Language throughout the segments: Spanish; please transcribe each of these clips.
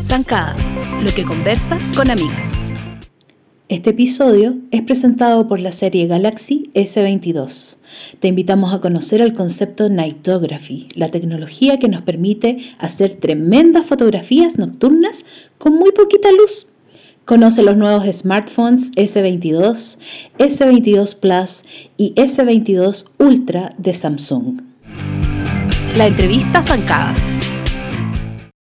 Zancada, lo que conversas con amigas. Este episodio es presentado por la serie Galaxy S22. Te invitamos a conocer el concepto Nightography, la tecnología que nos permite hacer tremendas fotografías nocturnas con muy poquita luz. Conoce los nuevos smartphones S22, S22 Plus y S22 Ultra de Samsung. La entrevista zancada.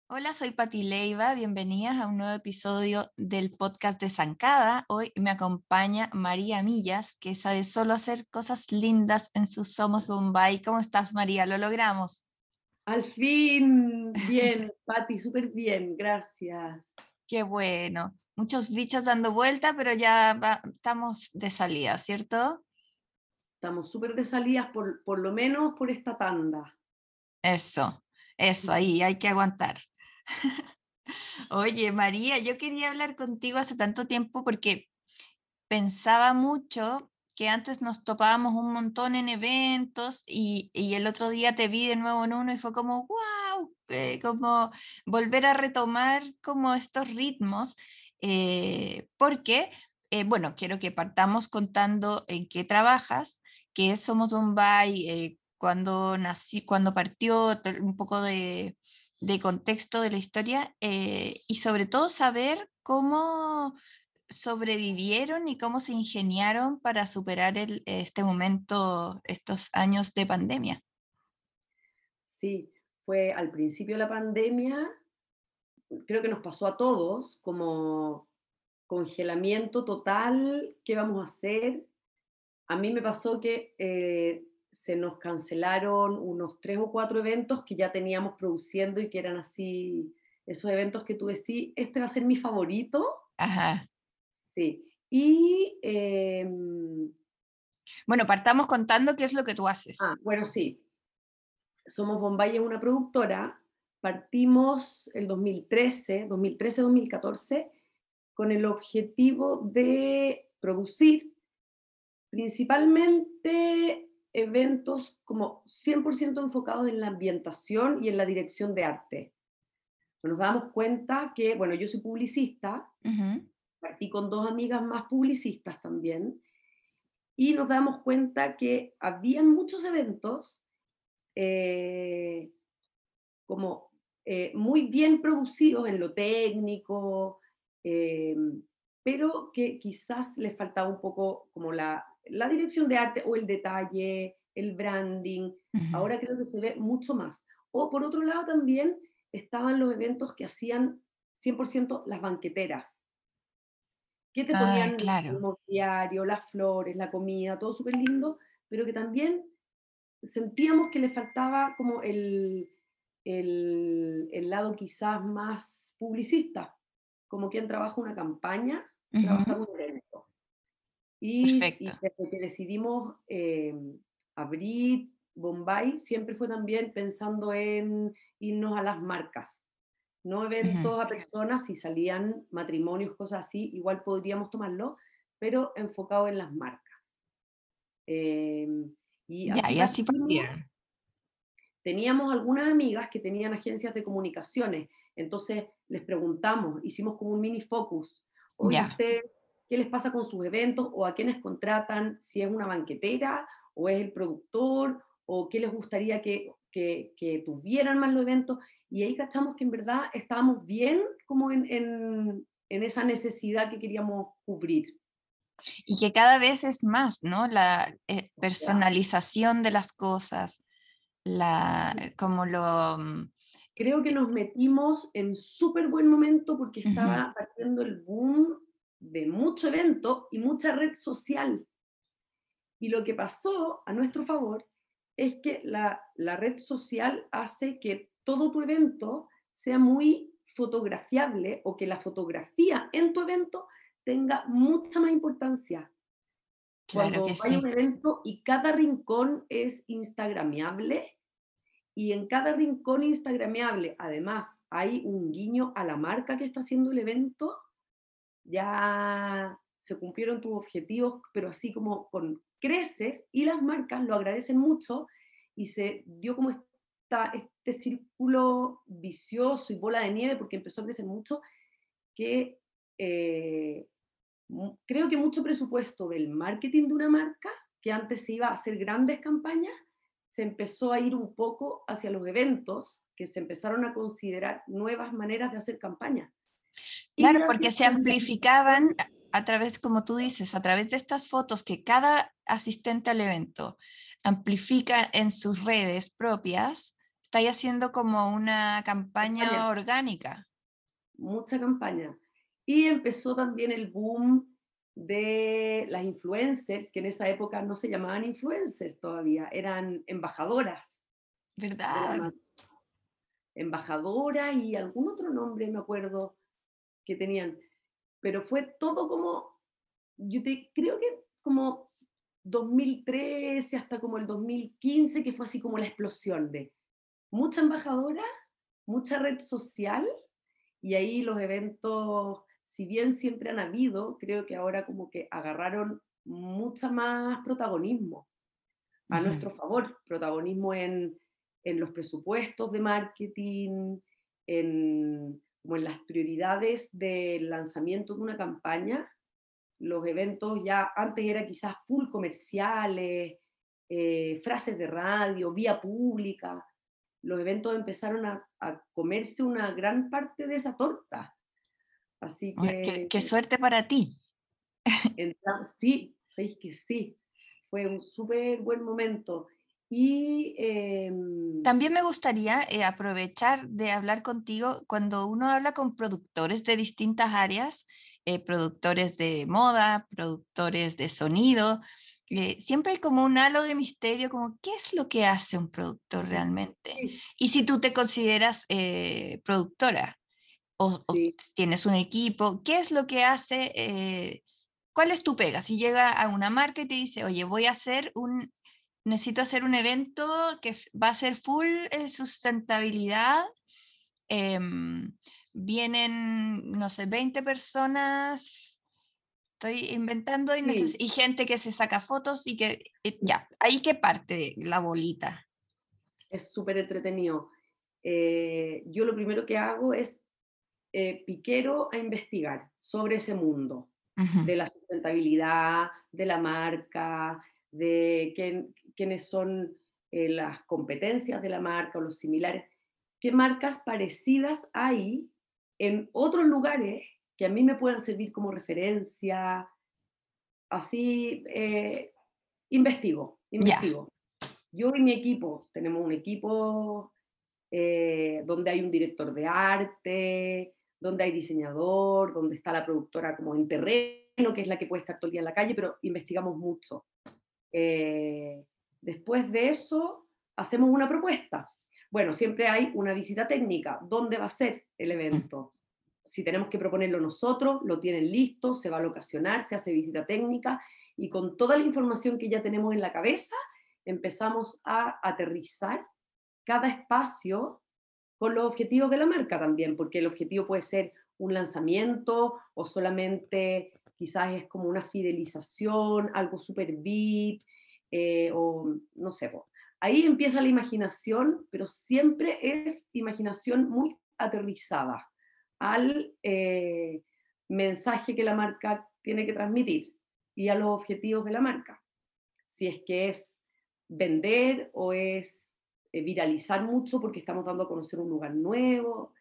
Hola, soy Pati Leiva, bienvenidas a un nuevo episodio del podcast de Zancada. Hoy me acompaña María Millas, que sabe solo hacer cosas lindas en su Somos Bombay. ¿Cómo estás, María? ¿Lo logramos? Al fin, bien, Pati, súper bien, gracias. Qué bueno muchos bichos dando vuelta, pero ya estamos de salida, ¿cierto? Estamos súper de salida, por, por lo menos por esta tanda. Eso, eso, ahí hay que aguantar. Oye, María, yo quería hablar contigo hace tanto tiempo porque pensaba mucho que antes nos topábamos un montón en eventos y, y el otro día te vi de nuevo en uno y fue como, wow, eh, como volver a retomar como estos ritmos eh, porque, eh, bueno, quiero que partamos contando en qué trabajas, qué Somos Bombay, eh, cuando, nací, cuando partió, un poco de, contexto de la historia y sobre todo saber cómo sobrevivieron y cómo se ingeniaron para superar este momento, estos años de pandemia. Sí, fue al principio de la pandemia, creo que nos pasó a todos, como congelamiento total, ¿qué vamos a hacer? A mí me pasó que eh, se nos cancelaron unos tres o cuatro eventos que ya teníamos produciendo y que eran así, esos eventos que tú decís, este va a ser mi favorito. Ajá. Sí. Y... Em, bueno, partamos contando qué es lo que tú haces. Ah, bueno, sí. Somos Bombay, es una productora partimos el 2013, 2013-2014, con el objetivo de producir principalmente eventos como 100% enfocados en la ambientación y en la dirección de arte. Nos damos cuenta que, bueno, yo soy publicista, partí con dos amigas más publicistas también, y nos damos cuenta que habían muchos eventos eh, como eh, muy bien producidos en lo técnico, eh, pero que quizás les faltaba un poco como la, la, dirección de arte o el detalle, el branding. Ahora creo que se ve mucho más. O por otro lado también estaban los eventos que hacían 100% las banqueteras. Que te ponían el mobiliario, las flores, la comida, todo súper lindo, pero que también sentíamos que le faltaba como el, el, lado quizás más publicista, como quien trabaja una campaña, trabaja un evento. Y, desde que decidimos eh, abrir Bombay, siempre fue también pensando en irnos a las marcas, no eventos a personas, si salían matrimonios, cosas así, igual podríamos tomarlo, pero enfocado en las marcas. Eh, y así, y así teníamos algunas amigas que tenían agencias de comunicaciones, entonces les preguntamos, hicimos como un mini focus, ¿qué les pasa con sus eventos o a quiénes contratan? Si es una banquetera o es el productor o qué les gustaría que, que, tuvieran más los eventos. Y ahí cachamos que en verdad estábamos bien como en, en, en esa necesidad que queríamos cubrir. Y que cada vez es más, ¿no? La eh, personalización de las cosas, la, eh, como lo... Mm, Creo que nos metimos en súper buen momento porque estaba partiendo el boom de mucho evento y mucha red social. Y lo que pasó a nuestro favor es que la, la red social hace que todo tu evento sea muy fotografiable o que la fotografía en tu evento tenga mucha más importancia. Cuando hay un evento y cada rincón es instagramiable y en cada rincón instagramiable, además, hay un guiño a la marca que está haciendo el evento, ya se cumplieron tus objetivos, pero así como con, creces y las marcas lo agradecen mucho y se dio como esta, este círculo vicioso y bola de nieve porque empezó a crecer mucho que eh, creo que mucho presupuesto del marketing de una marca, que antes se iba a hacer grandes campañas, se empezó a ir un poco hacia los eventos, que se empezaron a considerar nuevas maneras de hacer campañas. Claro, porque se amplificaban a través, como tú dices, a través de estas fotos que cada asistente al evento amplifica en sus redes propias, está haciendo como una campaña, orgánica. Mucha campaña. Y empezó también el boom de las influencers, que en esa época no se llamaban influencers todavía, eran embajadoras. ¿Verdad? Embajadora y algún otro nombre, me acuerdo, que tenían. Pero fue todo como, yo te, creo que como 2013 hasta como el 2015, que fue así como la explosión de mucha embajadora, mucha red social, y ahí los eventos si bien siempre han habido, creo que ahora como que agarraron mucha más protagonismo a nuestro favor, protagonismo en, en, los presupuestos de marketing, en, como en las prioridades del lanzamiento de una campaña. Los eventos ya antes era quizás full comerciales, eh, frases de radio, vía pública. Los eventos empezaron a, a comerse una gran parte de esa torta Así que... Qué, suerte para ti. sí, sabéis que sí. Fue un súper buen momento. Y em, también me gustaría eh, aprovechar de hablar contigo cuando uno habla con productores de distintas áreas, eh, productores de moda, productores de sonido, eh, siempre hay como un halo de misterio, como qué es lo que hace un productor realmente. Y si tú te consideras productora, o, tienes un equipo, ¿qué es lo que hace? Eh, ¿Cuál es tu pega? Si llega a una marca y te dice, oye, voy a hacer un, necesito hacer un evento que va a ser full eh, sustentabilidad, em, vienen, no sé, 20 personas, estoy inventando y, y, gente que se saca fotos y que, ya, ahí que parte la bolita. Es súper entretenido. Eh, yo lo primero que hago es eh, piquero a investigar sobre ese mundo de la sustentabilidad, de la marca, de quiénes son eh, las competencias de la marca o los similares, qué marcas parecidas hay en otros lugares que a mí me puedan servir como referencia. Así eh, investigo, investigo. Yo y mi equipo, tenemos un equipo donde hay un director de arte, donde hay diseñador, donde está la productora como en terreno, que es la que puede estar todo el día en la calle, pero investigamos mucho. Eh, después de eso, hacemos una propuesta. Bueno, siempre hay una visita técnica. ¿Dónde va a ser el evento? Si tenemos que proponerlo nosotros, lo tienen listo, se va a locacionar, se hace visita técnica y con toda la información que ya tenemos en la cabeza, empezamos a aterrizar cada espacio con los objetivos de la marca también, porque el objetivo puede ser un lanzamiento o solamente quizás es como una fidelización, algo súper VIP, eh, o no sé. Ahí empieza la imaginación, pero siempre es imaginación muy aterrizada al eh, mensaje que la marca tiene que transmitir y a los objetivos de la marca. Si es que es vender o es eh, viralizar mucho porque estamos dando a conocer un lugar nuevo,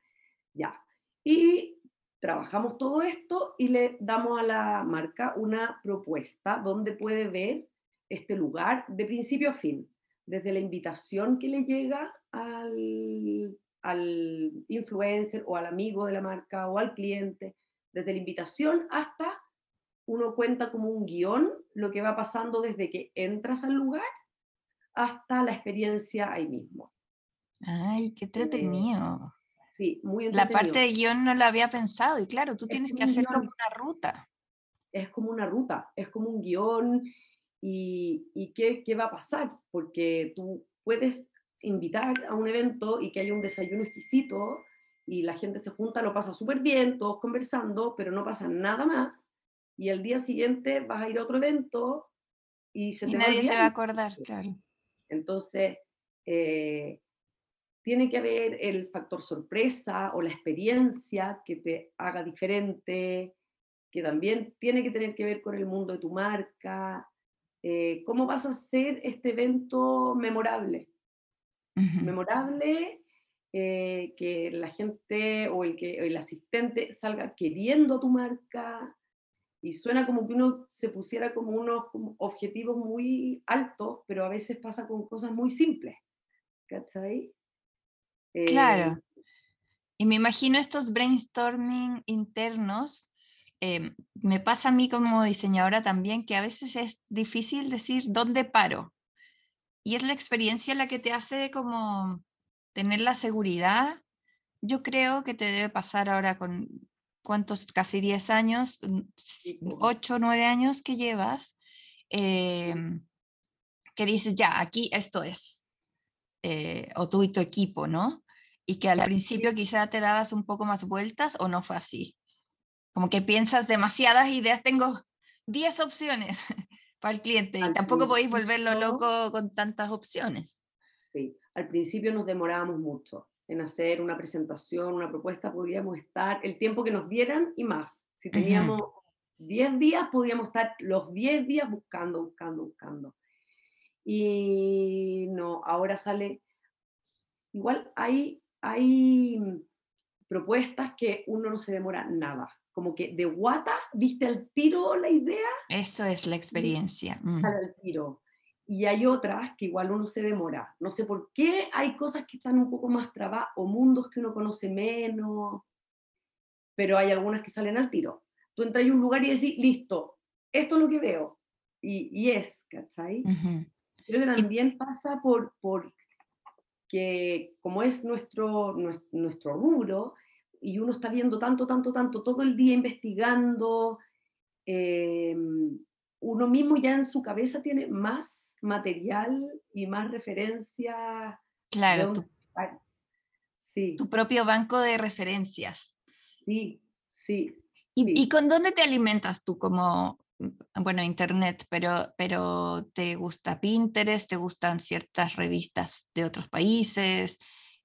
ya. Y trabajamos todo esto y le damos a la marca una propuesta donde puede ver este lugar de principio a fin, desde la invitación que le llega al, al influencer o al amigo de la marca o al cliente, desde la invitación hasta uno cuenta como un guion lo que va pasando desde que entras al lugar hasta la experiencia ahí mismo. Ay, qué eh, entretenido. sí, muy entretenido. La parte de guion no la había pensado y claro, tú tienes que hacer como una ruta. Es como una ruta, es como un guion y, y qué, qué va a pasar, porque tú puedes invitar a un evento y que haya un desayuno exquisito y la gente se junta, lo pasa súper bien, todos conversando, pero no pasa nada más. Y el día siguiente vas a ir a otro evento y se nadie se va a acordar, claro. Entonces, eh, tiene que haber el factor sorpresa o la experiencia que te haga diferente, que también tiene que tener que ver con el mundo de tu marca. Eh, ¿Cómo vas a hacer este evento memorable? Memorable, eh, que la gente o el, que, el asistente salga queriendo tu marca, y suena como que uno se pusiera como unos objetivos muy altos, pero a veces pasa con cosas muy simples. ¿Cachai? Claro. Eh, y me imagino estos brainstorming internos. Em, me pasa a mí como diseñadora también que a veces es difícil decir dónde paro. Y es la experiencia la que te hace como tener la seguridad. Yo creo que te debe pasar ahora con cuántos, casi 10 años, 8 o 9 años que llevas, em, que dices, ya, aquí esto es, eh, o tú y tu equipo, ¿no? Y que al principio quizá te dabas un poco más vueltas o no fue así. Como que piensas demasiadas ideas, tengo 10 opciones para el cliente y tampoco podéis volverlo loco con tantas opciones. Sí, al principio nos demorábamos mucho en hacer una presentación, una propuesta, podíamos estar el tiempo que nos dieran y más. Si teníamos 10 días, podíamos estar los 10 días buscando, buscando, buscando. Y no, ahora sale, igual hay, hay propuestas que uno no se demora nada. Como que de guata, viste al tiro la idea. Eso es la experiencia. Mm. Al tiro y hay otras que igual uno se demora. No sé por qué hay cosas que están un poco más trabadas o mundos que uno conoce menos, pero hay algunas que salen al tiro. Tú entras en un lugar y decís, listo, esto es lo que veo. Y, y es, ¿cachai? Creo que también pasa por, por que como es nuestro, nuestro, rubro, y uno está viendo tanto, tanto, tanto, todo el día investigando, eh, uno mismo ya en su cabeza tiene más material y más referencia. Claro, tu, sí. tu propio banco de referencias. Sí, sí. ¿Y, con dónde te alimentas tú como, bueno, internet, pero, pero te gusta Pinterest, te gustan ciertas revistas de otros países,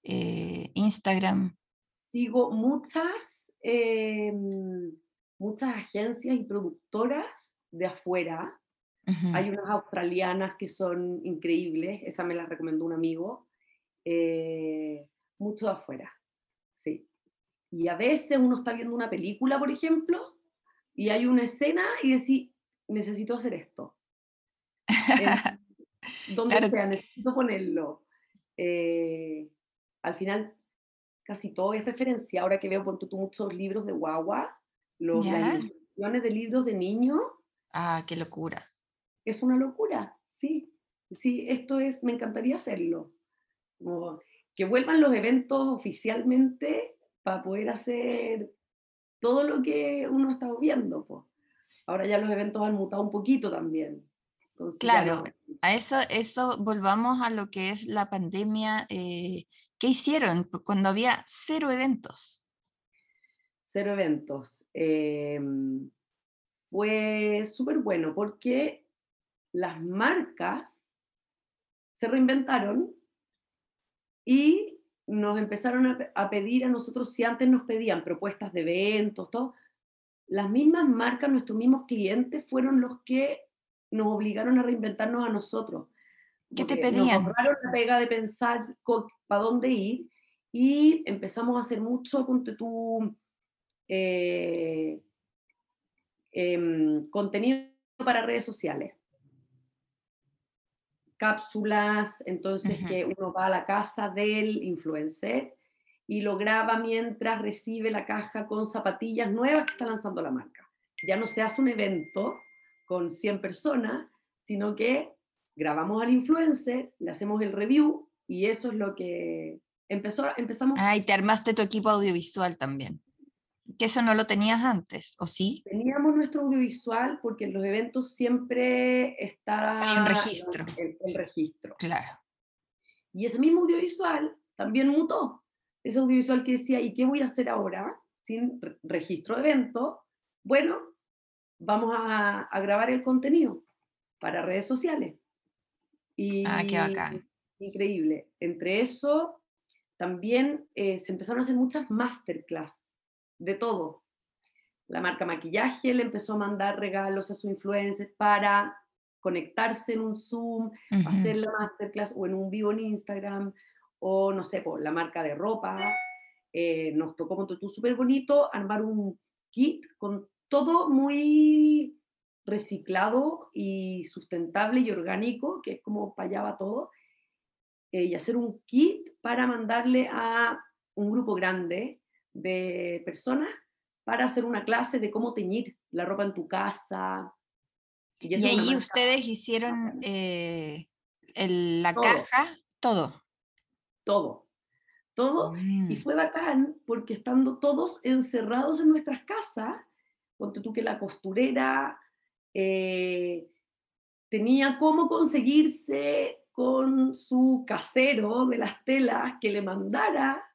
eh, Instagram? Sigo muchas, em, muchas agencias y productoras de afuera hay unas australianas que son increíbles, esa me la recomendó un amigo, eh, mucho de afuera, sí. Y a veces uno está viendo una película, por ejemplo, y hay una escena y decís, necesito hacer esto. donde sea, necesito ponerlo. Eh, al final, casi todo es referencia. Ahora que veo por tú muchos libros de guagua, los, las ilustraciones de libros de niños. Ah, qué locura es una locura, sí, sí, esto es, me encantaría hacerlo. que vuelvan los eventos oficialmente para poder hacer todo lo que uno ha estado viendo. Pues. Ahora ya los eventos han mutado un poquito también. claro, a eso, eso volvamos a lo que es la pandemia. Eh, ¿Qué hicieron cuando había cero eventos? Cero eventos. Eh, fue súper bueno porque las marcas se reinventaron y nos empezaron a, pedir a nosotros, si antes nos pedían propuestas de eventos, todo, las mismas marcas, nuestros mismos clientes fueron los que nos obligaron a reinventarnos a nosotros. ¿Qué te pedían? Nos ahorraron la pega de pensar para dónde ir y empezamos a hacer mucho, eh, em, contenido para redes sociales cápsulas, entonces que uno va a la casa del influencer y lo graba mientras recibe la caja con zapatillas nuevas que está lanzando la marca. Ya no se hace un evento con 100 personas, sino que grabamos al influencer, le hacemos el review y eso es lo que empezó, empezamos. Ah, y te armaste tu equipo audiovisual también que eso no lo tenías antes, ¿o sí? Teníamos nuestro audiovisual porque en los eventos siempre está Hay un registro. El, registro. Claro. Y ese mismo audiovisual también mutó. Ese audiovisual que decía, ¿y qué voy a hacer ahora sin registro de evento? Bueno, vamos a, a grabar el contenido. para redes sociales. Y ah, qué bacán. Increíble. Entre eso, también eh, se empezaron a hacer muchas masterclass de todo. La marca maquillaje le empezó a mandar regalos a sus influencers para conectarse en un Zoom, hacer la masterclass o en un vivo en Instagram, o no sé, por la marca de ropa. Eh, nos tocó con tú súper bonito armar un kit con todo muy reciclado y sustentable y orgánico, que es como payaba todo, eh, y hacer un kit para mandarle a un grupo grande de personas para hacer una clase de cómo teñir la ropa en tu casa. Y, ahí ustedes hicieron eh, la caja, todo. Todo, todo. Y mm. fue bacán porque estando todos encerrados en nuestras casas, ponte tú que la costurera eh, tenía cómo conseguirse con su casero de las telas que le mandara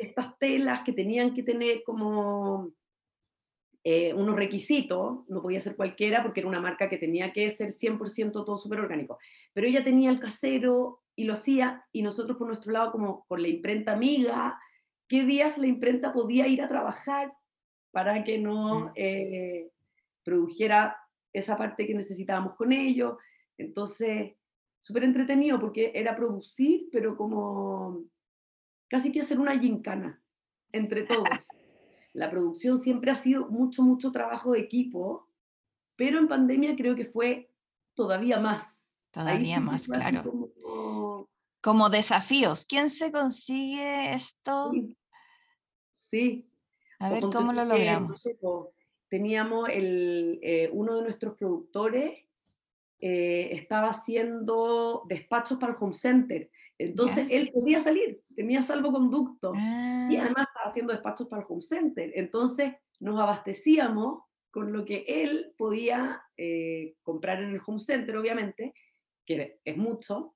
estas telas que tenían que tener como eh, unos requisitos, no podía ser cualquiera porque era una marca que tenía que ser 100% todo súper orgánico, pero ella tenía el casero y lo hacía y nosotros por nuestro lado como con la imprenta amiga, qué días la imprenta podía ir a trabajar para que no mm. eh, produjera esa parte que necesitábamos con ellos. Entonces, súper entretenido porque era producir, pero como casi que hacer una gincana entre todos. La producción siempre ha sido mucho, mucho trabajo de equipo, pero en pandemia creo que fue todavía más. Todavía más, claro. Como... desafíos. ¿Quién se consigue esto? Sí. A ver cómo lo logramos. teníamos el, eh, uno de nuestros productores eh, estaba haciendo despachos para el home center. Entonces él podía salir, tenía salvoconducto y ah. además estaba haciendo despachos para el home center. Entonces nos abastecíamos con lo que él podía eh, comprar en el home center, obviamente, que es mucho,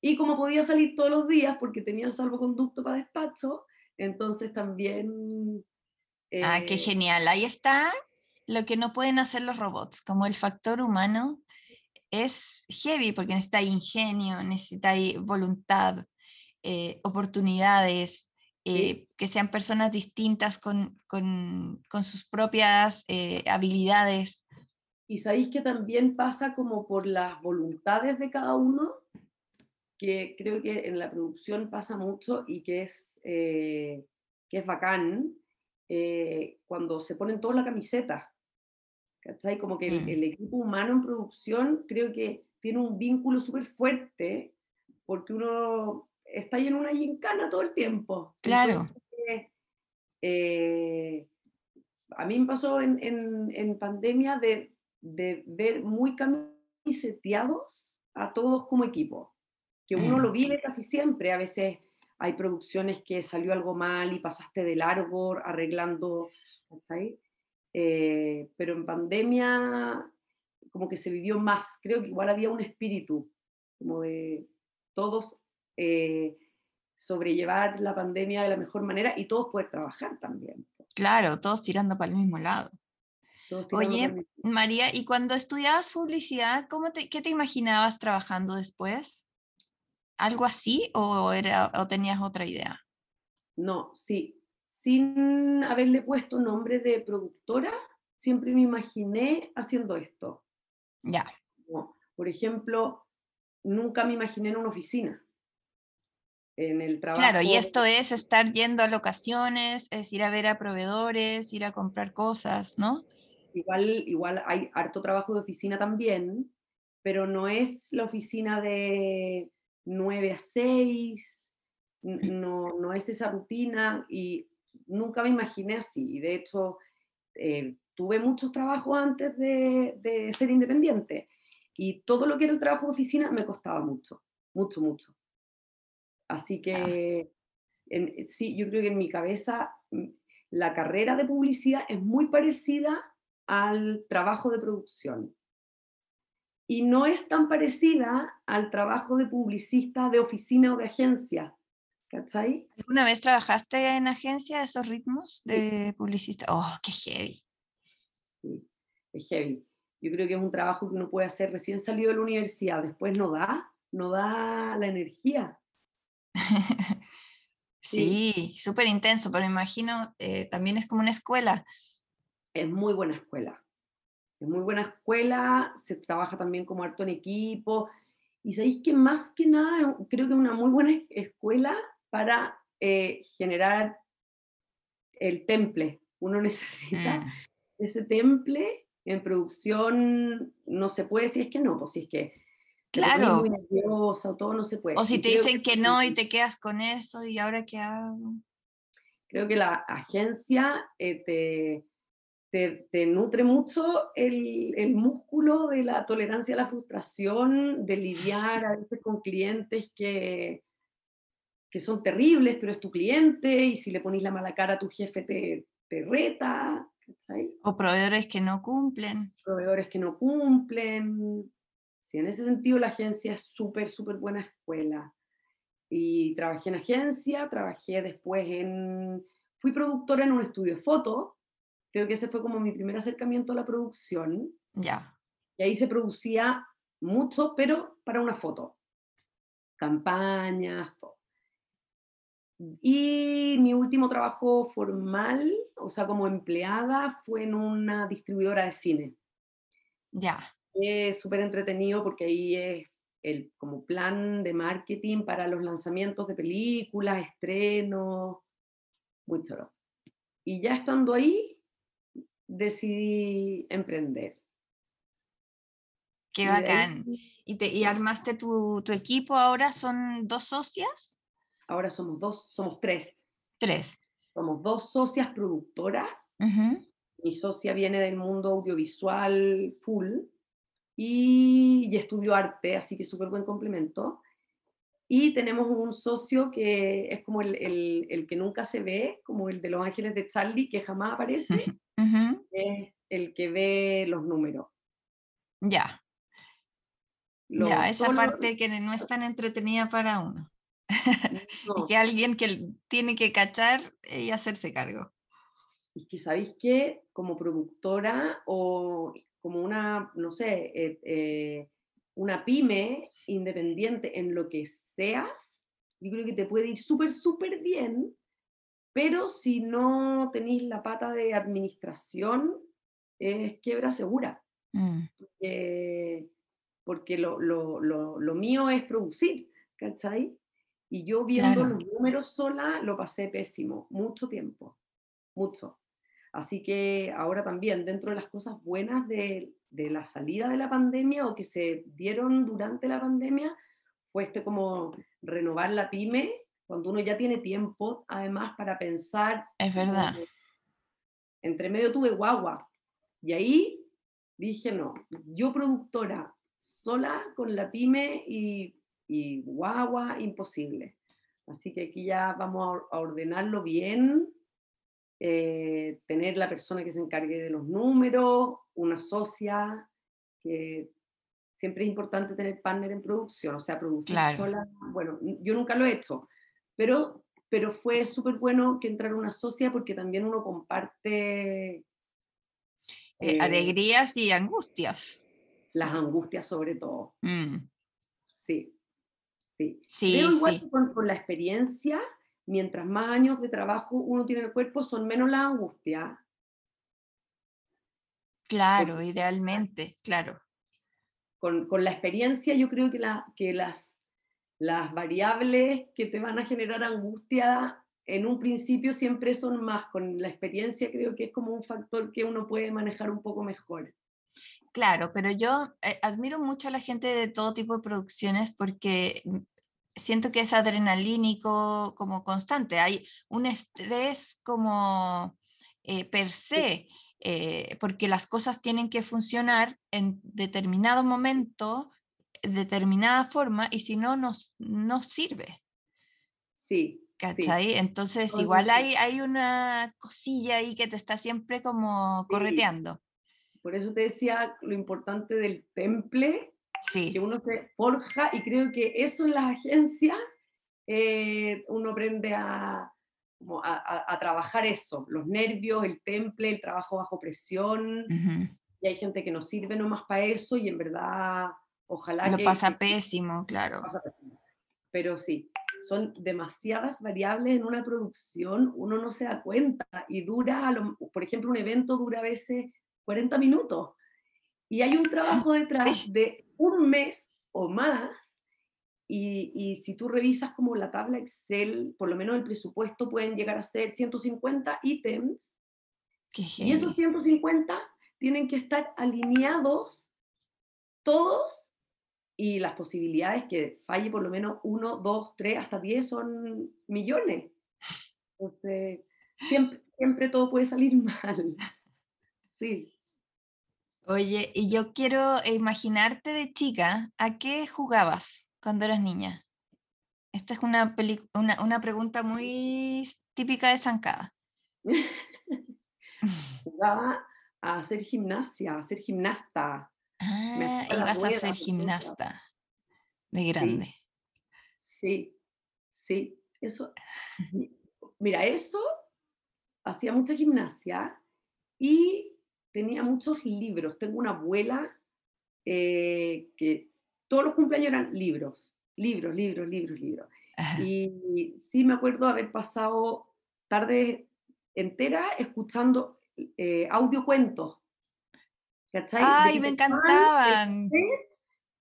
y como podía salir todos los días porque tenía salvoconducto para despacho, entonces también... ah, qué eh, genial. Ahí está lo que no pueden hacer los robots, como el factor humano es heavy porque necesita ingenio, necesita voluntad, eh, oportunidades, eh, que sean personas distintas con, sus propias eh, habilidades. Y sabéis que también pasa como por las voluntades de cada uno, que creo que en la producción pasa mucho y que es, que es bacán, cuando se ponen todos la camiseta ¿cachai? Como que mm. el, equipo humano en producción creo que tiene un vínculo súper fuerte porque uno está ahí en una gincana todo el tiempo. Claro. Eh, a mí me pasó en, en, pandemia de, de, ver muy camiseteados a todos como equipo, que uno lo mm. vive casi siempre, a veces hay producciones que salió algo mal y pasaste de largo arreglando, ¿cachai? Eh, pero en pandemia como que se vivió más, creo que igual había un espíritu como de todos eh, sobrellevar la pandemia de la mejor manera y todos poder trabajar también. Claro, todos tirando para el mismo lado. Oye, María, ¿y cuando estudiabas publicidad, cómo te, qué te imaginabas trabajando después? ¿Algo así o, era, o tenías otra idea? No, sí, sin haberle puesto nombre de productora, siempre me imaginé haciendo esto. Ya. por ejemplo, nunca me imaginé en una oficina. En el trabajo. Claro, y esto es estar yendo a locaciones, es ir a ver a proveedores, ir a comprar cosas, ¿no? Igual, igual hay harto trabajo de oficina también, pero no es la oficina de 9 a 6, no, no es esa rutina y nunca me imaginé así. Y de hecho, eh, tuve muchos trabajos antes de, ser independiente. Y todo lo que era el trabajo de oficina me costaba mucho, mucho, mucho. Así que sí, yo creo que en mi cabeza mm, la carrera de publicidad es muy parecida al trabajo de producción. Y no es tan parecida al trabajo de publicista de oficina o de agencia, ¿Cachai? ¿Alguna vez trabajaste en agencia esos ritmos de publicista? Oh, qué heavy. Sí, es heavy. yo creo que es un trabajo que uno puede hacer recién salido de la universidad, después no da, no da la energía. sí, súper intenso, pero imagino eh, también es como una escuela. Es muy buena escuela. Es muy buena escuela, se trabaja también como harto en equipo. Y sabéis que más que nada creo que es una muy buena escuela para eh, generar el temple. Uno necesita mm. ese temple en producción, no se puede si es que no, pues si es que Claro. Muy nerviosa o todo no se puede. O si te dicen que, no y te quedas con eso y ahora qué hago. Creo que la agencia eh, te, te, te, nutre mucho el, el, músculo de la tolerancia a la frustración, de lidiar a veces con clientes que, que son terribles, pero es tu cliente y si le pones la mala cara a tu jefe te, te reta. O proveedores que no cumplen. Proveedores que no cumplen. Sí, en ese sentido la agencia es súper, súper buena escuela. Y trabajé en agencia, trabajé después en... Fui productora en un estudio de foto. Creo que ese fue como mi primer acercamiento a la producción. Ya. Y ahí se producía mucho, pero para una foto. Campañas, todo. Y mi último trabajo formal, o sea, como empleada, fue en una distribuidora de cine. Ya. Es súper entretenido porque ahí es el como plan de marketing para los lanzamientos de películas, estrenos, muy chulo. Y ya estando ahí, decidí emprender. Qué bacán. ¿Y, te, y armaste tu, tu equipo ahora? ¿Son dos socias? Ahora somos dos, somos tres. Tres. Somos dos socias productoras. Mi socia viene del mundo audiovisual full y, y estudió arte, así que súper buen complemento. Y tenemos un socio que es como el, el, el, que nunca se ve, como el de Los Ángeles de Charlie, que jamás aparece, es el que ve los números. Ya. ya, esa parte que no es tan entretenida para uno. y que alguien que tiene que cachar y hacerse cargo. Y que sabéis que como productora o como una, no sé, eh, eh, una pyme independiente en lo que seas, yo creo que te puede ir súper, súper bien, pero si no tenéis la pata de administración, es quiebra segura. Mm. porque lo, lo, lo, lo, mío es producir, ¿cachai? Y yo viendo los números sola lo pasé pésimo, mucho tiempo, mucho. Así que ahora también, dentro de las cosas buenas de, de la salida de la pandemia o que se dieron durante la pandemia, fue este como renovar la pyme, cuando uno ya tiene tiempo, además, para pensar. Es verdad. Entre medio tuve guagua. Y ahí dije, no, yo productora, sola con la pyme y y guagua, imposible. Así que aquí ya vamos a ordenarlo bien, eh, tener la persona que se encargue de los números, una socia, que siempre es importante tener partner en producción, o sea, producir sola. Bueno, yo nunca lo he hecho, pero, pero fue súper bueno que entrara una socia porque también uno comparte... Eh, alegrías y angustias. Las angustias sobre todo. Mm. Sí, Sí. sí Pero igual Con, la experiencia, mientras más años de trabajo uno tiene en el cuerpo, son menos la angustia. Claro, idealmente, claro. Con, con, la experiencia yo creo que, la, que las, las variables que te van a generar angustia en un principio siempre son más. Con la experiencia creo que es como un factor que uno puede manejar un poco mejor. Claro, pero yo eh, admiro mucho a la gente de todo tipo de producciones porque mm, siento que es adrenalínico como constante. Hay un estrés como eh, per se, eh, porque las cosas tienen que funcionar en determinado momento, determinada forma, y si no, nos, no sirve. Sí. ¿Cachai? Entonces, igual hay, hay una cosilla ahí que te está siempre como correteando. Por eso te decía lo importante del temple, sí. que uno se forja y creo que eso en las agencias eh, uno aprende a, a, trabajar eso, los nervios, el temple, el trabajo bajo presión. Y y hay gente que no sirve nomás para eso y en verdad, ojalá Lo pasa pésimo, claro. Pero sí, son demasiadas variables en una producción, uno no se da cuenta y dura, por ejemplo, un evento dura a veces 40 minutos y hay un trabajo detrás de un mes o más y, y, si tú revisas como la tabla Excel, por lo menos el presupuesto pueden llegar a ser 150 ítems. y esos 150 tienen que estar alineados todos y las posibilidades que falle por lo menos uno, dos, tres, hasta diez son millones. Entonces, siempre, siempre todo puede salir mal. Sí. Oye, y yo quiero imaginarte de chica, ¿a qué jugabas cuando eras niña? Esta es una, una, una pregunta muy típica de Zancada. Jugaba a hacer gimnasia, a hacer gimnasta. Ah, ibas a ser gimnasta de grande. Sí, sí, eso. Mira, eso hacía mucha gimnasia y tenía muchos libros. Tengo una abuela eh, que todos los cumpleaños eran libros, libros, libros, libros, libros. Y sí me acuerdo haber pasado tarde entera escuchando eh, audiocuentos. ¿Cachai? ¡Ay, me encantaban!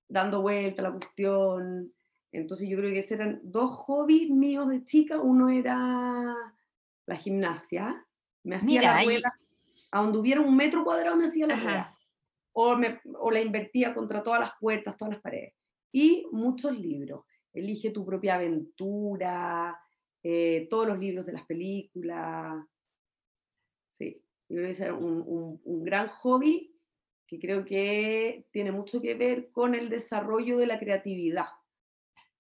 Dando vuelta la cuestión. Entonces yo creo que esos eran dos hobbies míos de chica. Uno era la gimnasia. Me hacía la rueda, a donde hubiera un metro cuadrado me hacía la rueda. O, me, o la invertía contra todas las puertas, todas las paredes. Y muchos libros. Elige tu propia aventura, eh, todos los libros de las películas. Sí, yo creo que un, un, un gran hobby que creo que tiene mucho que ver con el desarrollo de la creatividad.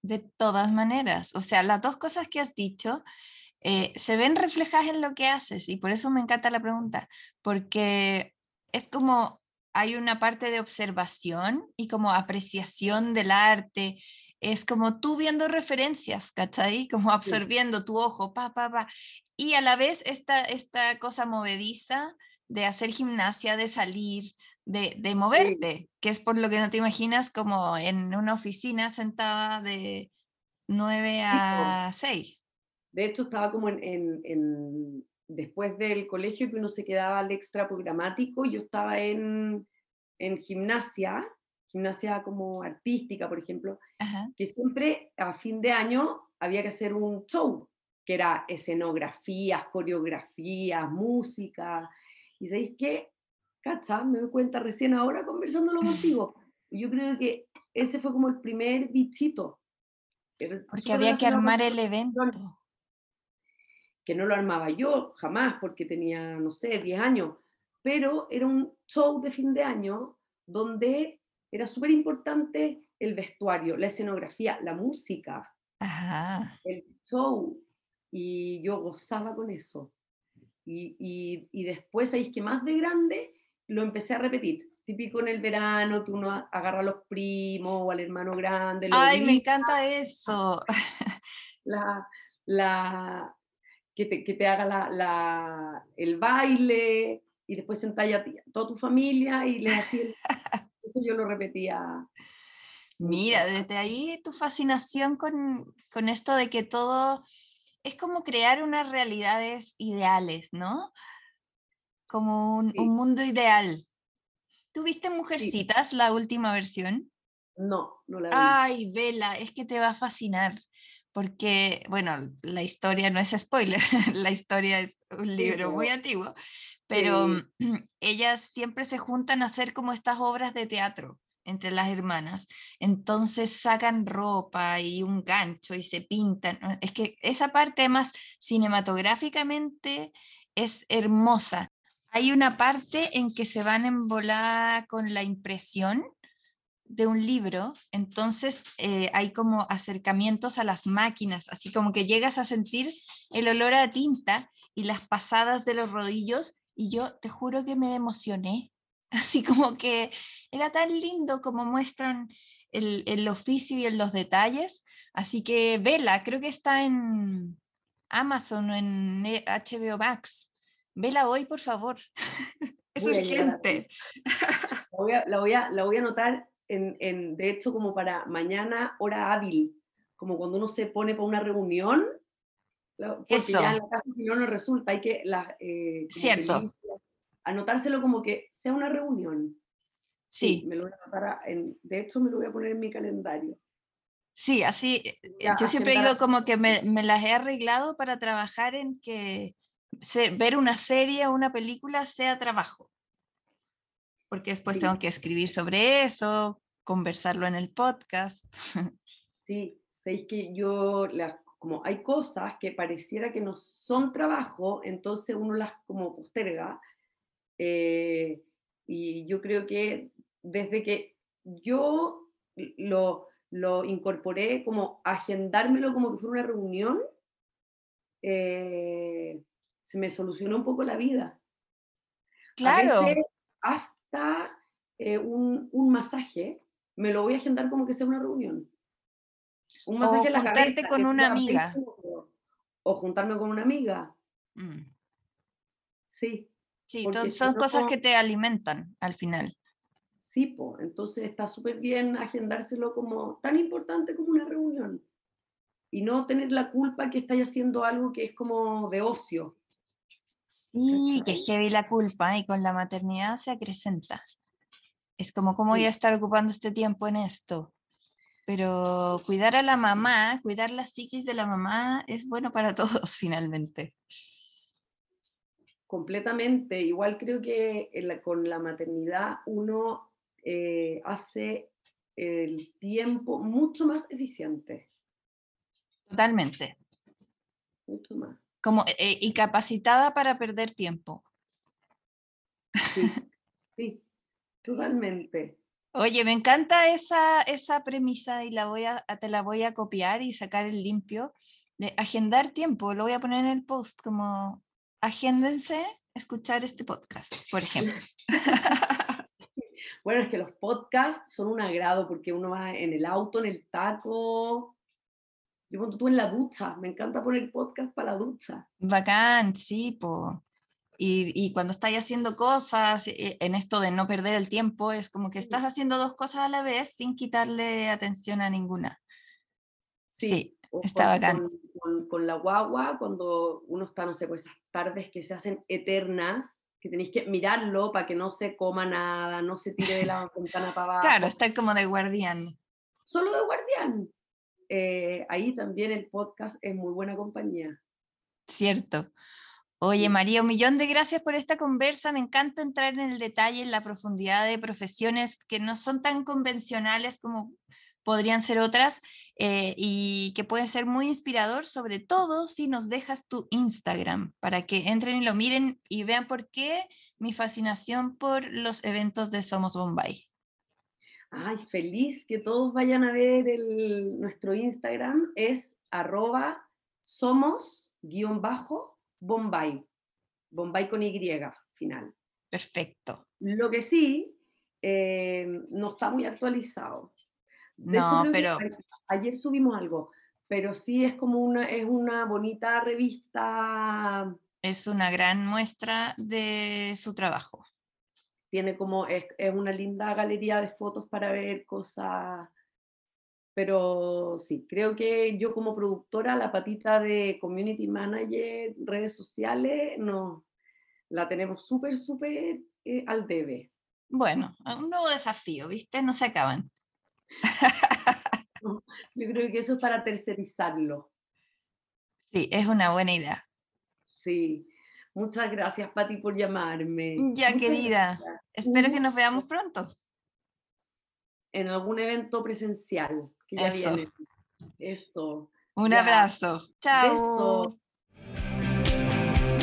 De todas maneras, o sea, las dos cosas que has dicho eh, se ven reflejadas en lo que haces y por eso me encanta la pregunta, porque es como hay una parte de observación y como apreciación del arte, es como tú viendo referencias, ¿cachai? Como absorbiendo tu ojo, pa, pa, pa. Y a la vez esta, esta cosa movediza de hacer gimnasia, de salir, de, moverte, que es por lo que no te imaginas como en una oficina sentada de 9 a 6. De hecho, estaba como en, después del colegio que uno se quedaba al extra programático, yo estaba en, gimnasia, gimnasia como artística, por ejemplo, que siempre a fin de año había que hacer un show, que era escenografías, coreografías, música. Y sabéis qué, ¿Cacha? Me doy cuenta recién ahora conversándolo contigo. Yo creo que ese fue como el primer bichito. Porque había que armar el evento. Que no lo armaba yo jamás porque tenía, no sé, 10 años. Pero era un show de fin de año donde era súper importante el vestuario, la escenografía, la música, el show. Y yo gozaba con eso. Y, y, y después, ¿sabéis que más de grande? lo empecé a repetir. Típico en el verano, tú no agarras a los primos o al hermano grande. Ay, me encanta eso. La, la, que, te, que te haga la, la, el baile y después sentáis a toda tu familia y le hacía. eso yo lo repetía. Mira, desde ahí tu fascinación con, con esto de que todo es como crear unas realidades ideales, ¿no? como un, mundo ideal. ¿Tuviste Mujercitas, la última versión? No, no la vi. Ay, Vela, es que te va a fascinar, porque, bueno, la historia no es spoiler, la historia es un libro muy antiguo, pero ellas siempre se juntan a hacer como estas obras de teatro entre las hermanas. Entonces sacan ropa y un gancho y se pintan. Es que esa parte más cinematográficamente es hermosa hay una parte en que se van en volar con la impresión de un libro, entonces eh, hay como acercamientos a las máquinas, así como que llegas a sentir el olor a tinta y las pasadas de los rodillos y yo te juro que me emocioné, así como que era tan lindo como muestran el, el oficio y en los detalles, así que vela, creo que está en Amazon o en HBO Max. Vela hoy, por favor. Es urgente. La voy, a, la, voy a, la voy a anotar, en, en, de hecho, como para mañana, hora hábil, como cuando uno se pone para una reunión, porque Eso. ya en la casa no, resulta, hay que... La, eh, Cierto. anotárselo como que sea una reunión. Sí. me lo voy a anotar en, de hecho, me lo voy a poner en mi calendario. Sí, así, eh, yo siempre digo como que me, me, las he arreglado para trabajar en que ver una serie o una película sea trabajo. Porque después tengo que escribir sobre eso, conversarlo en el podcast. Sí, sabéis que yo, las, como hay cosas que pareciera que no son trabajo, entonces uno las como posterga. Eh, y yo creo que desde que yo lo, lo incorporé como agendármelo como que fuera una reunión, eh, se me solucionó un poco la vida. Claro. Eh, un, un, masaje, me lo voy a agendar como que sea una reunión. Un masaje o en la cabeza, con una amiga. O juntarme con una amiga. Mm. Sí. Sí, son cosas que te alimentan al final. Sí, pues, entonces está súper bien agendárselo como tan importante como una reunión. Y no tener la culpa que estáis haciendo algo que es como de ocio. Sí, que heavy la culpa y con la maternidad se acrecenta. Es como, ¿cómo voy a estar ocupando este tiempo en esto? Pero cuidar a la mamá, cuidar la psiquis de la mamá es bueno para todos finalmente. Completamente. Igual creo que con la maternidad uno eh, hace el tiempo mucho más eficiente. Totalmente. Mucho más como eh, y capacitada para perder tiempo. Sí, sí, totalmente. Oye, me encanta esa, esa premisa y la voy a, te la voy a copiar y sacar el limpio de agendar tiempo. Lo voy a poner en el post como agéndense escuchar este podcast, por ejemplo. Bueno, es que los podcasts son un agrado porque uno va en el auto, en el taco, yo cuando tú en la ducha, me encanta poner podcast para la ducha. Bacán, sí, po. Y, y, cuando estás haciendo cosas, eh, en esto de no perder el tiempo, es como que estás haciendo dos cosas a la vez sin quitarle atención a ninguna. Sí, está bacán. Con, con, la guagua, cuando uno está, no sé, pues esas tardes que se hacen eternas, que tenéis que mirarlo para que no se coma nada, no se tire de la ventana para abajo. Claro, está como de guardián. Solo de guardián. Eh, ahí también el podcast es muy buena compañía. Cierto. Oye, María, un millón de gracias por esta conversa. Me encanta entrar en el detalle, en la profundidad de profesiones que no son tan convencionales como podrían ser otras eh, y que puede ser muy inspirador, sobre todo si nos dejas tu Instagram para que entren y lo miren y vean por qué mi fascinación por los eventos de Somos Bombay. Ay, feliz que todos vayan a ver el, nuestro Instagram, es arroba somos guion bajo Bombay, Bombay con Y final. Perfecto. Lo que sí, eh, no está muy actualizado. no, pero... Ayer subimos algo, pero sí es como una, es una bonita revista. Es una gran muestra de su trabajo tiene como, es, es, una linda galería de fotos para ver cosas, pero sí, creo que yo como productora, la patita de community manager, redes sociales, no, la tenemos súper, súper eh, al debe. Bueno, un nuevo desafío, ¿viste? No se acaban. yo creo que eso es para tercerizarlo. Sí, es una buena idea. Sí. Muchas gracias, Pati, por llamarme. Ya, querida. Espero que nos veamos pronto. En algún evento presencial que ya Eso. viene. Eso. Un Ya. abrazo. Chao. Beso.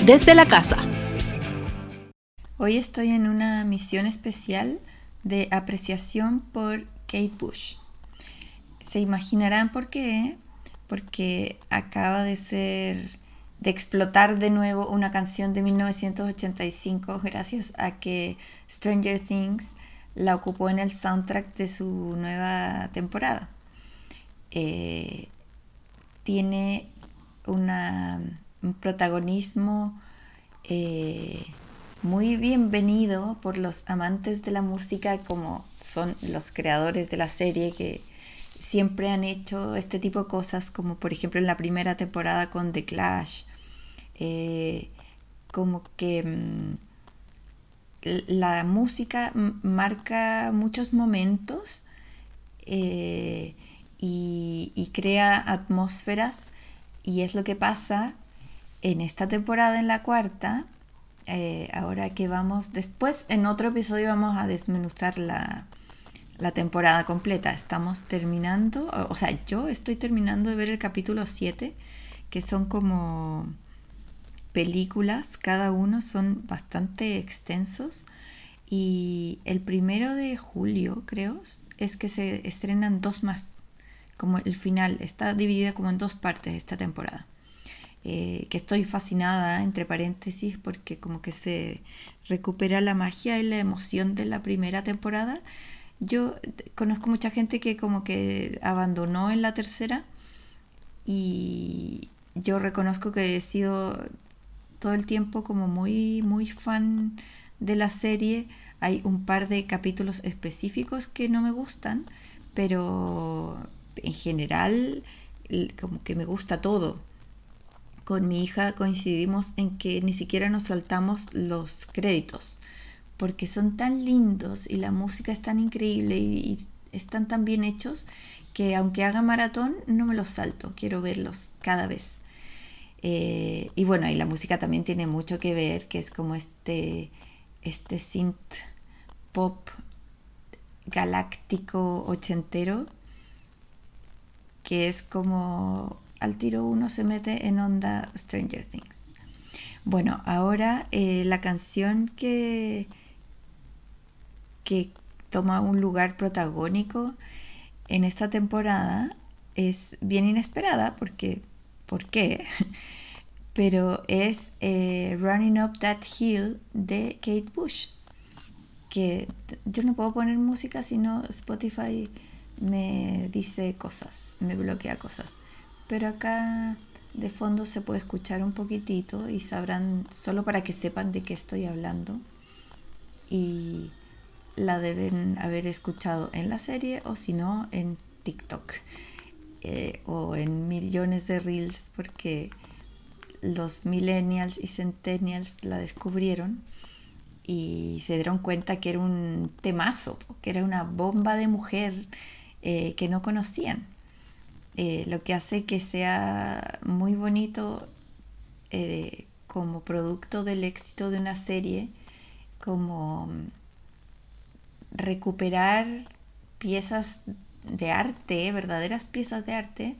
Desde la casa. Hoy estoy en una misión especial de apreciación por Kate Bush. Se imaginarán por qué, porque acaba de ser, de explotar de nuevo una canción de 1985 gracias a que Stranger Things la ocupó en el soundtrack de su nueva temporada. Eh, tiene un protagonismo eh, muy bienvenido por los amantes de la música como son los creadores de la serie que siempre han hecho este tipo de cosas, como por ejemplo en la primera temporada con The Clash, eh, como que mm, la música marca muchos momentos eh, y, crea atmósferas y es lo que pasa en esta temporada, en la cuarta. Eh, ahora que vamos, después en otro episodio vamos a desmenuzar la, la temporada completa. Estamos terminando, o sea, yo estoy terminando de ver el capítulo 7, que son como películas, cada uno son bastante extensos. Y el primero de julio, creo, es que se estrenan dos más como el final, está dividida como en dos partes esta temporada. Eh, que estoy fascinada, entre paréntesis, porque como que se recupera la magia y la emoción de la primera temporada. Yo conozco mucha gente que como que abandonó en la tercera y yo reconozco que he sido todo el tiempo como muy, muy fan de la serie. Hay un par de capítulos específicos que no me gustan, pero en general como que me gusta todo. Con mi hija coincidimos en que ni siquiera nos saltamos los créditos, porque son tan lindos y la música es tan increíble y, están tan bien hechos que aunque haga maratón no me los salto, quiero verlos cada vez. Eh, y bueno, y la música también tiene mucho que ver, que es como este, este synth pop galáctico ochentero que es como al tiro uno se mete en onda Stranger Things. Bueno, ahora eh, la canción que, que toma un lugar protagónico en esta temporada es bien inesperada porque, ¿por qué? Pero es eh, Running Up That Hill de Kate Bush, que yo no puedo poner música sino Spotify me dice cosas, me bloquea cosas. Pero acá de fondo se puede escuchar un poquitito y sabrán, solo para que sepan de qué estoy hablando. Y la deben haber escuchado en la serie o si no en TikTok eh, o en millones de reels porque los millennials y centennials la descubrieron y se dieron cuenta que era un temazo, que era una bomba de mujer eh, que no conocían. Eh, lo que hace que sea muy bonito como producto del éxito de una serie, como recuperar piezas de arte, verdaderas piezas de arte,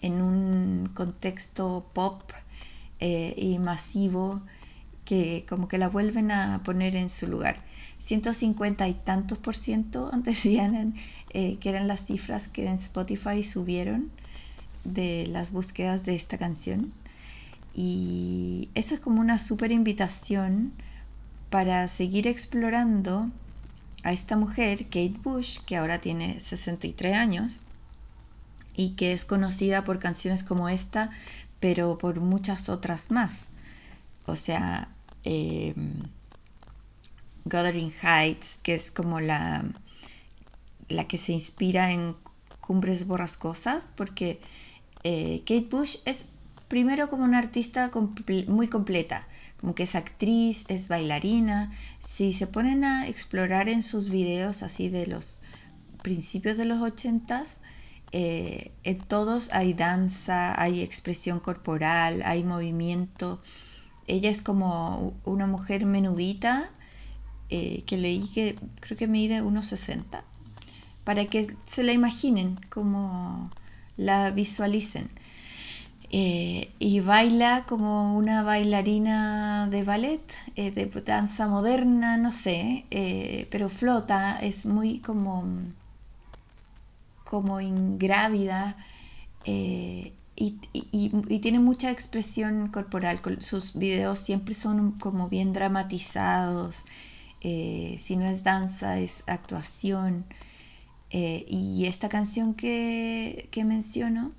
en un contexto pop y masivo que como que la vuelven a poner en su lugar. 150 y tantos por ciento antes decían eh, que eran las cifras que en Spotify subieron de las búsquedas de esta canción. Y eso es como una súper invitación para seguir explorando a esta mujer, Kate Bush, que ahora tiene 63 años y que es conocida por canciones como esta, pero por muchas otras más. O sea, eh, Gathering Heights, que es como la, la que se inspira en Cumbres Borrascosas, porque eh, Kate Bush es primero como una artista muy completa, como que es actriz, es bailarina. Si se ponen a explorar en sus videos así de los principios de los ochentas, eh, en todos hay danza, hay expresión corporal, hay movimiento. Ella es como una mujer menudita, eh, que leí que creo que mide unos 60, para que se la imaginen, como la visualicen. Eh, y baila como una bailarina de ballet, eh, de danza moderna, no sé, pero flota, es muy como, como ingrávida y, y, tiene mucha expresión corporal. Sus videos siempre son como bien dramatizados eh, si no es danza, es actuación. Eh, y esta canción que, menciono,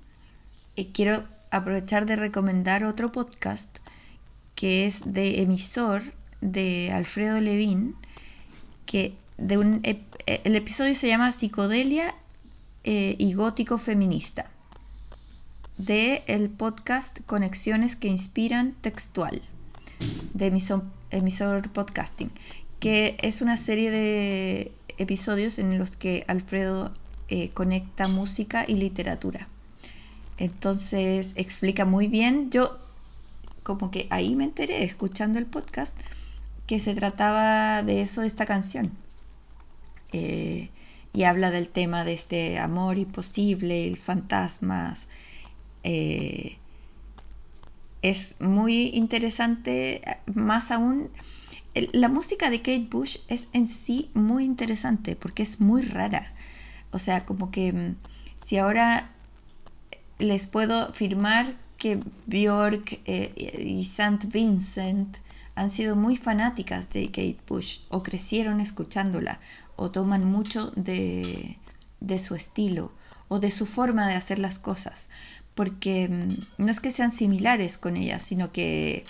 eh, quiero aprovechar de recomendar otro podcast que es de emisor de Alfredo Levin, que de un, el episodio se llama Psicodelia eh, y Gótico Feminista, de el podcast Conexiones que Inspiran Textual, de emisor, emisor Podcasting, que es una serie de episodios en los que Alfredo eh, conecta música y literatura. Entonces explica muy bien, yo como que ahí me enteré escuchando el podcast que se trataba de eso, esta canción. Eh, y habla del tema de este amor imposible, fantasmas. Eh, es muy interesante, más aún, la música de Kate Bush es en sí muy interesante porque es muy rara. O sea, como que mm, si ahora les puedo afirmar que Björk eh, y St. Vincent han sido muy fanáticas de Kate Bush o crecieron escuchándola o toman mucho de, su estilo o de su forma de hacer las cosas. Porque mm, no es que sean similares con ella, sino que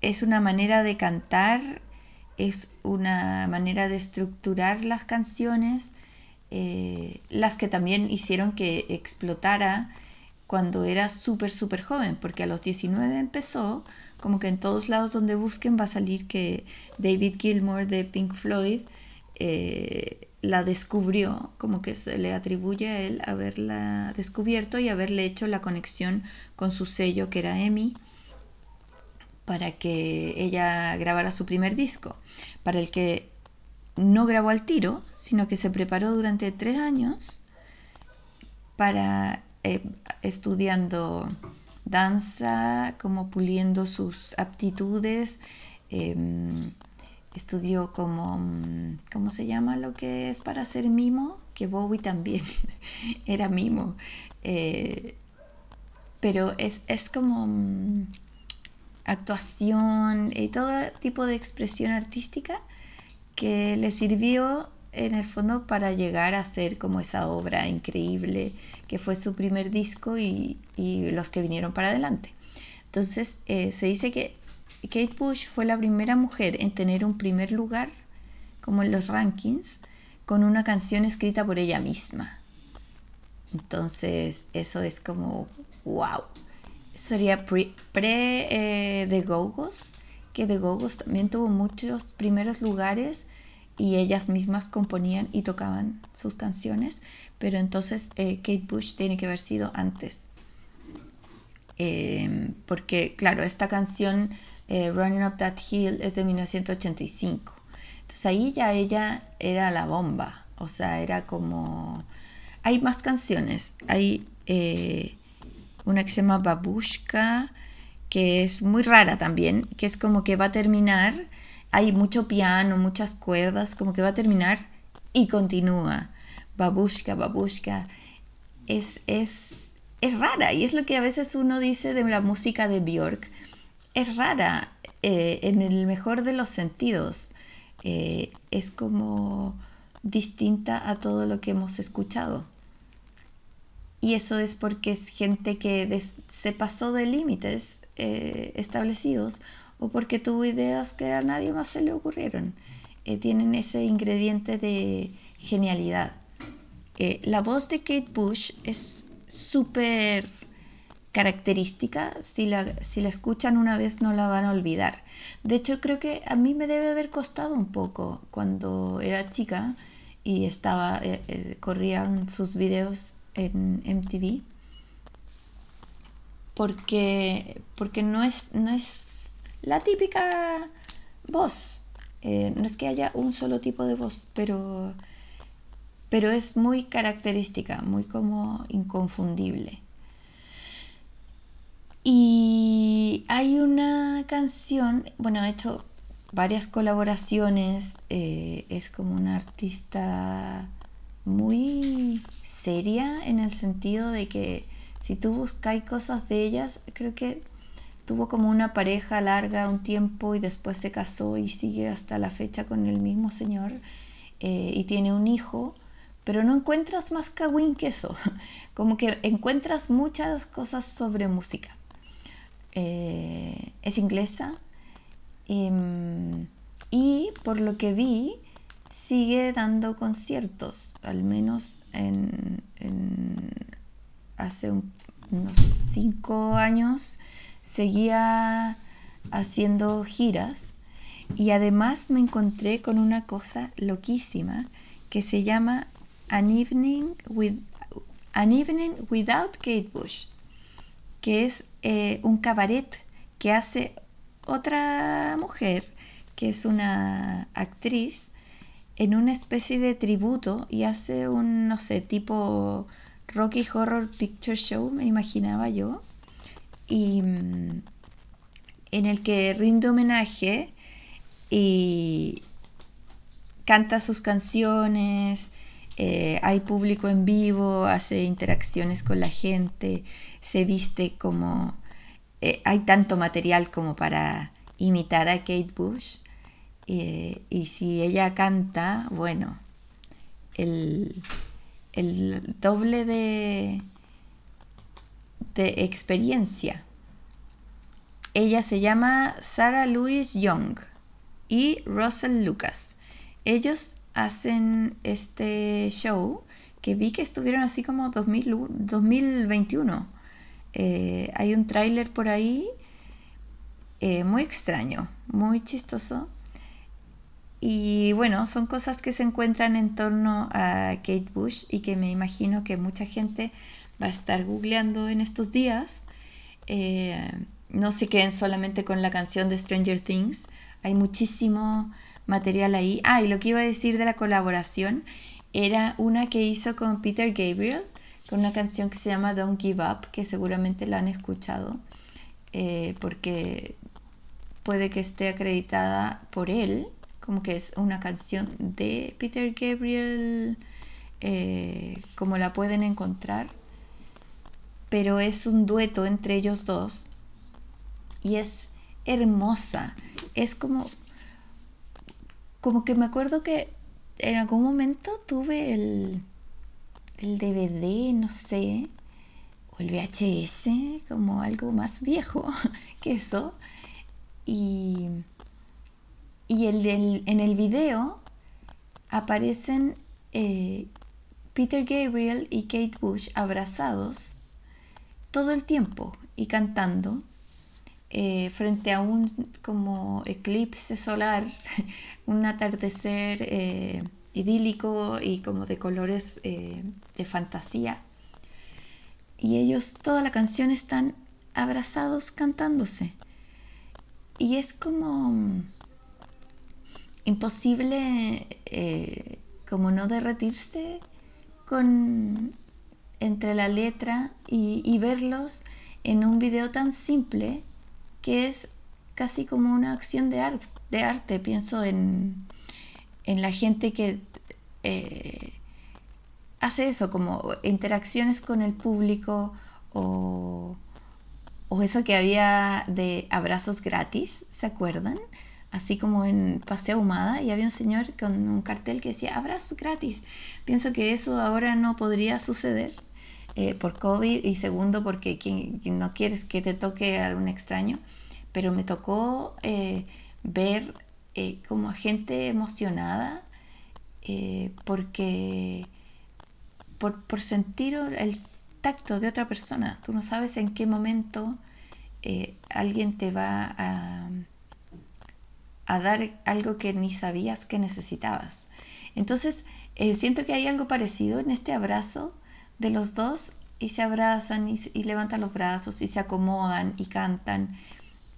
es una manera de cantar, es una manera de estructurar las canciones, eh, las que también hicieron que explotara cuando era súper, súper joven, porque a los 19 empezó, como que en todos lados donde busquen va a salir que David Gilmour de Pink Floyd eh, la descubrió, como que se le atribuye a él haberla descubierto y haberle hecho la conexión con su sello que era EMI para que ella grabara su primer disco, para el que no grabó al tiro, sino que se preparó durante tres años para eh, estudiando danza, como puliendo sus aptitudes, em, estudió como, mm, ¿cómo se llama lo que es para ser mimo? Que Bowie también era mimo. Eh, pero es, como mm, actuación y todo tipo de expresión artística que le sirvió en el fondo para llegar a ser como esa obra increíble que fue su primer disco y, los que vinieron para adelante. Entonces eh, se dice que Kate Bush fue la primera mujer en tener un primer lugar, como en los rankings, con una canción escrita por ella misma. Entonces, eso es como, wow. Sería pre, pre eh, Gogos, que The Gogos también tuvo muchos primeros lugares y ellas mismas componían y tocaban sus canciones, pero entonces eh, Kate Bush tiene que haber sido antes. Eh, porque, claro, esta canción eh, Running Up That Hill es de 1985. Entonces ahí ya ella era la bomba, o sea, era como... Hay más canciones, hay eh, una que se llama Babushka, que es muy rara también, que es como que va a terminar, hay mucho piano, muchas cuerdas, como que va a terminar y continúa. Babushka, babushka, es, es, es rara y es lo que a veces uno dice de la música de Björk es rara eh, en el mejor de los sentidos. Eh, es como distinta a todo lo que hemos escuchado. Y eso es porque es gente que se pasó de límites eh, establecidos o porque tuvo ideas que a nadie más se le ocurrieron. tienen ese ingrediente de genialidad. la voz de Kate Bush es súper característica, si la, si la escuchan una vez no la van a olvidar. De hecho, creo que a mí me debe haber costado un poco cuando era chica y estaba, eh, eh, corrían sus videos en MTV. Porque, porque no, es, no es la típica voz. Eh, no es que haya un solo tipo de voz, pero, pero es muy característica, muy como inconfundible. Y hay una canción, bueno, ha hecho varias colaboraciones, eh, es como una artista muy seria en el sentido de que si tú buscáis cosas de ellas, creo que tuvo como una pareja larga un tiempo y después se casó y sigue hasta la fecha con el mismo señor eh, y tiene un hijo, pero no encuentras más kawin que eso, como que encuentras muchas cosas sobre música. eh, es inglesa em, y por lo que vi sigue dando conciertos, al menos en, hace unos cinco años seguía haciendo giras y además me encontré con una cosa loquísima que se llama An Evening, with, An Evening Without Kate Bush, que es eh, un cabaret que hace otra mujer, que es una actriz, en una especie de tributo y hace un, no sé, tipo Rocky Horror Picture Show, me imaginaba yo, y mm, en el que rinde homenaje y canta sus canciones, eh, hay público en vivo, hace interacciones con la gente, se viste como... Eh, hay tanto material como para imitar a Kate Bush. Eh, y si ella canta, bueno, el, el doble de, de experiencia. Ella se llama Sarah Louise Young y Russell Lucas. Ellos hacen este show que vi que estuvieron así como 2021. Eh, hay un tráiler por ahí eh, muy extraño, muy chistoso. Y bueno, son cosas que se encuentran en torno a Kate Bush y que me imagino que mucha gente va a estar googleando en estos días. Eh, no se queden solamente con la canción de Stranger Things, hay muchísimo material ahí. Ah, y lo que iba a decir de la colaboración era una que hizo con Peter Gabriel, con una canción que se llama Don't Give Up, que seguramente la han escuchado, eh, porque puede que esté acreditada por él, como que es una canción de Peter Gabriel, eh, como la pueden encontrar, pero es un dueto entre ellos dos y es hermosa es como, como que me acuerdo que en algún momento tuve el, el DVD, no sé, o el VHS, como algo más viejo que eso. Y, y el, en el video aparecen eh, Peter Gabriel y Kate Bush abrazados todo el tiempo y cantando eh, frente a un como eclipse solar, un atardecer eh, idílico y como de colores de fantasía. Y ellos, toda la canción están abrazados cantándose. Y es como imposible como no derretirse con entre la letra y, verlos en un video tan simple que es casi como una acción de, arte. Pienso en, la gente que eh, hace eso, como interacciones con el público o, o eso que había de abrazos gratis, ¿se acuerdan? Así como en Paseo Humada, y había un señor con un cartel que decía abrazos gratis. Pienso que eso ahora no podría suceder eh, por COVID y segundo porque quien, no quieres que te toque a algún extraño, pero me tocó eh, ver eh, como gente emocionada porque por, por, sentir el tacto de otra persona, tú no sabes en qué momento alguien te va a, a dar algo que ni sabías que necesitabas. Entonces, siento que hay algo parecido en este abrazo de los dos y se abrazan y, levantan los brazos y se acomodan y cantan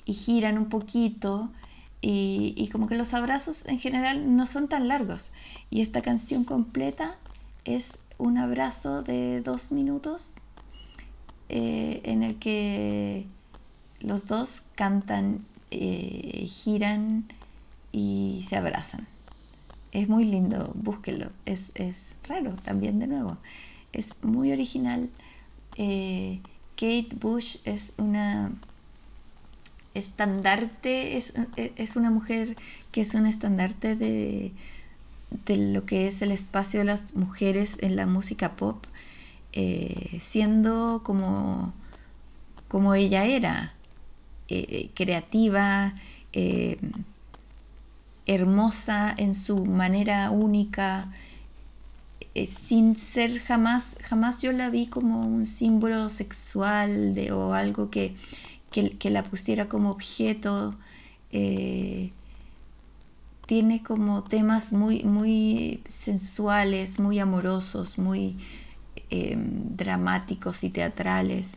y giran un poquito y, como que los abrazos en general no son tan largos y esta canción completa es un abrazo de dos minutos eh, en el que los dos cantan, eh, giran y se abrazan. Es muy lindo, búsquelo. Es, es raro también de nuevo es muy original. Eh, Kate Bush es una estandarte, es, una mujer que es un estandarte de, lo que es el espacio de las mujeres en la música pop, eh, siendo como, como ella era, eh, creativa, eh, hermosa en su manera única, eh, sin ser jamás, jamás yo la vi como un símbolo sexual de, o algo que, que, la pusiera como objeto. tiene como temas muy, muy sensuales, muy amorosos, muy dramáticos y teatrales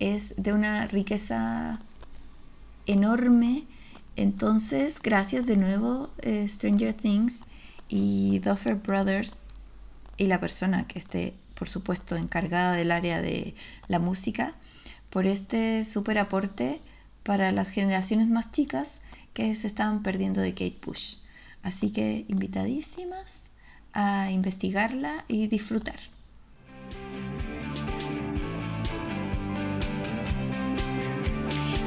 es de una riqueza enorme. Entonces, gracias de nuevo eh, Stranger Things y Duffer Brothers y la persona que esté, por supuesto, encargada del área de la música, por este súper aporte para las generaciones más chicas que se estaban perdiendo de Kate Bush. Así que invitadísimas a investigarla y disfrutar.